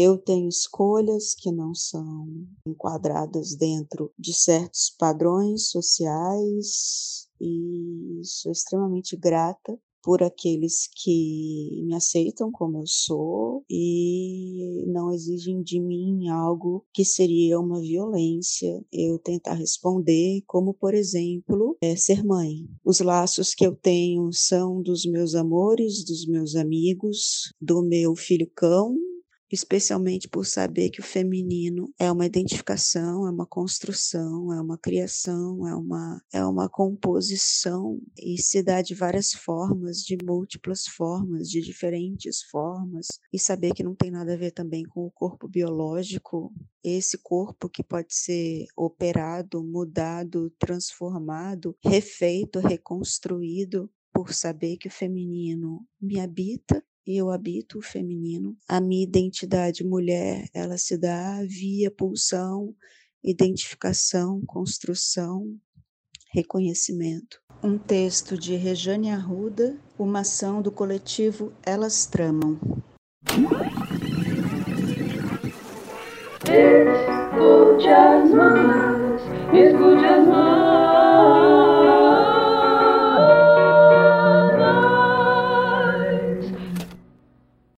Eu tenho escolhas que não são enquadradas dentro de certos padrões sociais e sou extremamente grata por aqueles que me aceitam como eu sou e não exigem de mim algo que seria uma violência eu tentar responder, como por exemplo, é ser mãe. Os laços que eu tenho são dos meus amores, dos meus amigos, do meu filho cão especialmente por saber que o feminino é uma identificação, é uma construção, é uma criação, é uma, é uma composição e se dá de várias formas, de múltiplas formas, de diferentes formas, e saber que não tem nada a ver também com o corpo biológico, esse corpo que pode ser operado, mudado, transformado, refeito, reconstruído por saber que o feminino me habita e eu habito o feminino. A minha identidade mulher, ela se dá via pulsão, identificação, construção, reconhecimento. Um texto de Rejane Arruda, uma ação do coletivo Elas Tramam. Escute as mãos, escute as mãos.